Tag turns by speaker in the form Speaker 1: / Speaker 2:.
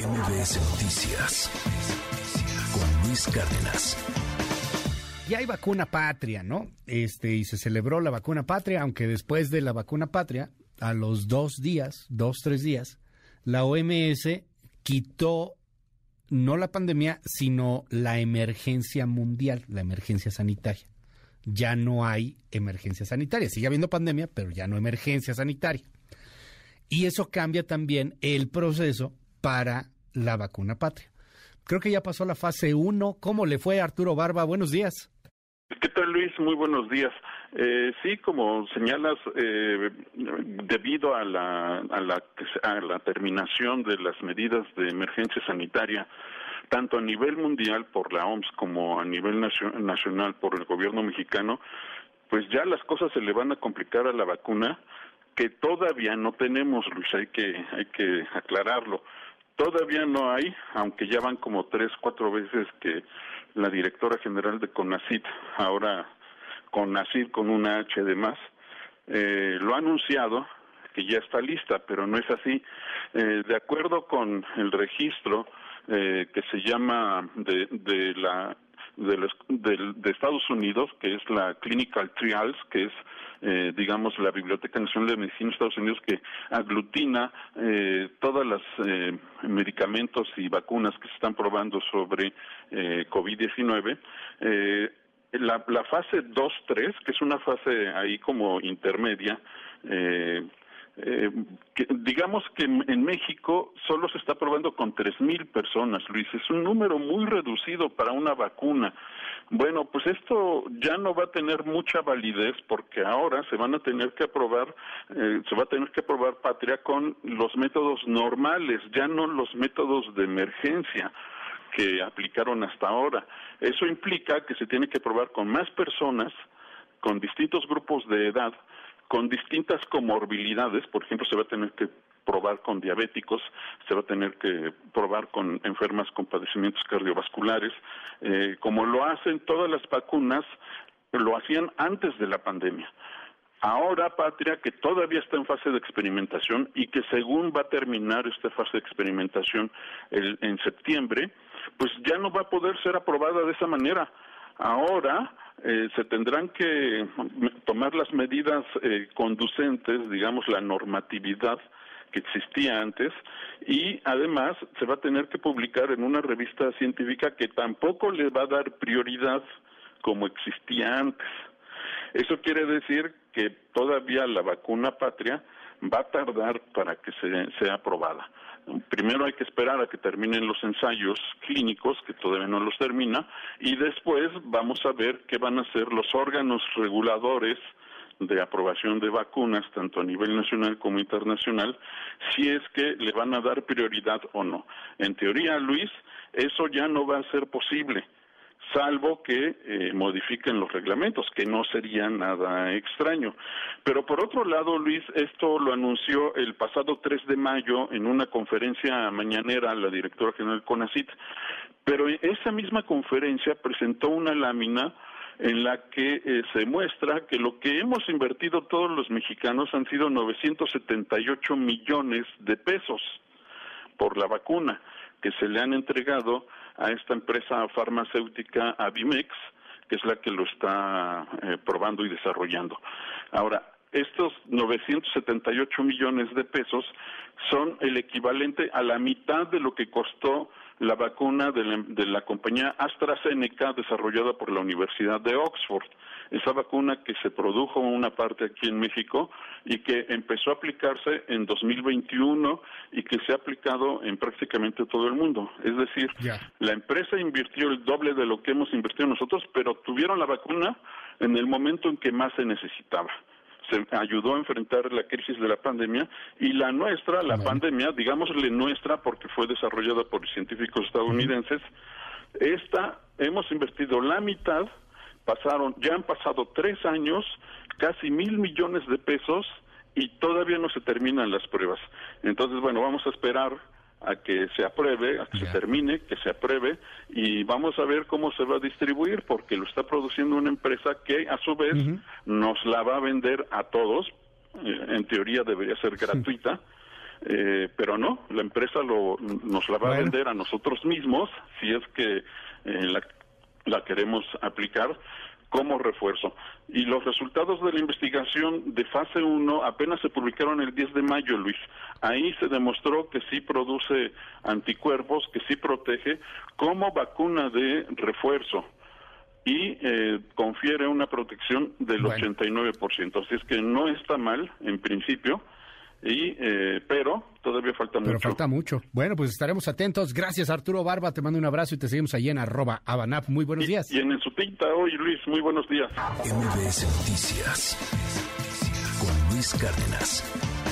Speaker 1: MBS Noticias con Luis Cárdenas.
Speaker 2: Ya hay vacuna patria, ¿no? Este, y se celebró la vacuna patria, aunque después de la vacuna patria, a los dos días, dos, tres días, la OMS quitó no la pandemia, sino la emergencia mundial, la emergencia sanitaria. Ya no hay emergencia sanitaria. Sigue habiendo pandemia, pero ya no emergencia sanitaria. Y eso cambia también el proceso para la vacuna patria. Creo que ya pasó la fase 1. ¿Cómo le fue Arturo Barba? Buenos días.
Speaker 3: ¿Qué tal, Luis? Muy buenos días. Eh, sí, como señalas, eh, debido a la, a, la, a la terminación de las medidas de emergencia sanitaria, tanto a nivel mundial por la OMS como a nivel nacional por el gobierno mexicano, pues ya las cosas se le van a complicar a la vacuna que todavía no tenemos, Luis, hay que, hay que aclararlo. Todavía no hay, aunque ya van como tres, cuatro veces que la directora general de CONACIT, ahora CONACIT con una H de más, eh, lo ha anunciado que ya está lista, pero no es así. Eh, de acuerdo con el registro eh, que se llama de, de la de, los, de, Estados Unidos, que es la Clinical Trials, que es, eh, digamos, la Biblioteca Nacional de Medicina de Estados Unidos, que aglutina eh, todos los eh, medicamentos y vacunas que se están probando sobre eh, COVID-19. Eh, la, la fase 2-3, que es una fase ahí como intermedia, eh, eh, digamos que en México solo se está probando con tres mil personas, Luis. Es un número muy reducido para una vacuna. Bueno, pues esto ya no va a tener mucha validez porque ahora se van a tener que aprobar, eh, se va a tener que aprobar patria con los métodos normales, ya no los métodos de emergencia que aplicaron hasta ahora. Eso implica que se tiene que probar con más personas, con distintos grupos de edad, con distintas comorbilidades, por ejemplo, se va a tener que probar con diabéticos, se va a tener que probar con enfermas con padecimientos cardiovasculares, eh, como lo hacen todas las vacunas, lo hacían antes de la pandemia. Ahora, Patria, que todavía está en fase de experimentación y que según va a terminar esta fase de experimentación en septiembre, pues ya no va a poder ser aprobada de esa manera. Ahora eh, se tendrán que tomar las medidas eh, conducentes, digamos, la normatividad que existía antes y además se va a tener que publicar en una revista científica que tampoco le va a dar prioridad como existía antes. Eso quiere decir que todavía la vacuna patria va a tardar para que sea aprobada. Primero hay que esperar a que terminen los ensayos clínicos, que todavía no los termina, y después vamos a ver qué van a ser los órganos reguladores de aprobación de vacunas, tanto a nivel nacional como internacional, si es que le van a dar prioridad o no. En teoría, Luis, eso ya no va a ser posible salvo que eh, modifiquen los reglamentos, que no sería nada extraño. Pero por otro lado, Luis, esto lo anunció el pasado 3 de mayo en una conferencia mañanera la directora general CONACIT, pero esa misma conferencia presentó una lámina en la que eh, se muestra que lo que hemos invertido todos los mexicanos han sido 978 millones de pesos por la vacuna que se le han entregado a esta empresa farmacéutica Avimex, que es la que lo está eh, probando y desarrollando. Ahora, estos 978 millones de pesos son el equivalente a la mitad de lo que costó la vacuna de la, de la, compañía AstraZeneca desarrollada por la Universidad de Oxford. Esa vacuna que se produjo una parte aquí en México y que empezó a aplicarse en 2021 y que se ha aplicado en prácticamente todo el mundo. Es decir, la empresa invirtió el doble de lo que hemos invertido nosotros, pero tuvieron la vacuna en el momento en que más se necesitaba se ayudó a enfrentar la crisis de la pandemia y la nuestra, la pandemia, digámosle nuestra porque fue desarrollada por científicos estadounidenses, esta hemos invertido la mitad, pasaron, ya han pasado tres años, casi mil millones de pesos y todavía no se terminan las pruebas. Entonces, bueno, vamos a esperar a que se apruebe, a que se termine, que se apruebe y vamos a ver cómo se va a distribuir porque lo está produciendo una empresa que a su vez nos la va a vender a todos, eh, en teoría debería ser gratuita, eh, pero no, la empresa lo, nos la va a vender a nosotros mismos si es que eh, la, la queremos aplicar como refuerzo. Y los resultados de la investigación de fase 1 apenas se publicaron el 10 de mayo, Luis. Ahí se demostró que sí produce anticuerpos, que sí protege como vacuna de refuerzo y eh, confiere una protección del 89%. Así es que no está mal en principio y eh, pero todavía falta
Speaker 2: pero
Speaker 3: mucho.
Speaker 2: falta mucho. Bueno, pues estaremos atentos. Gracias Arturo Barba, te mando un abrazo y te seguimos allí en arroba Abanap. Muy buenos días.
Speaker 3: Y en el Sutita hoy, Luis, muy buenos días.
Speaker 1: MBS Noticias con Luis Cárdenas.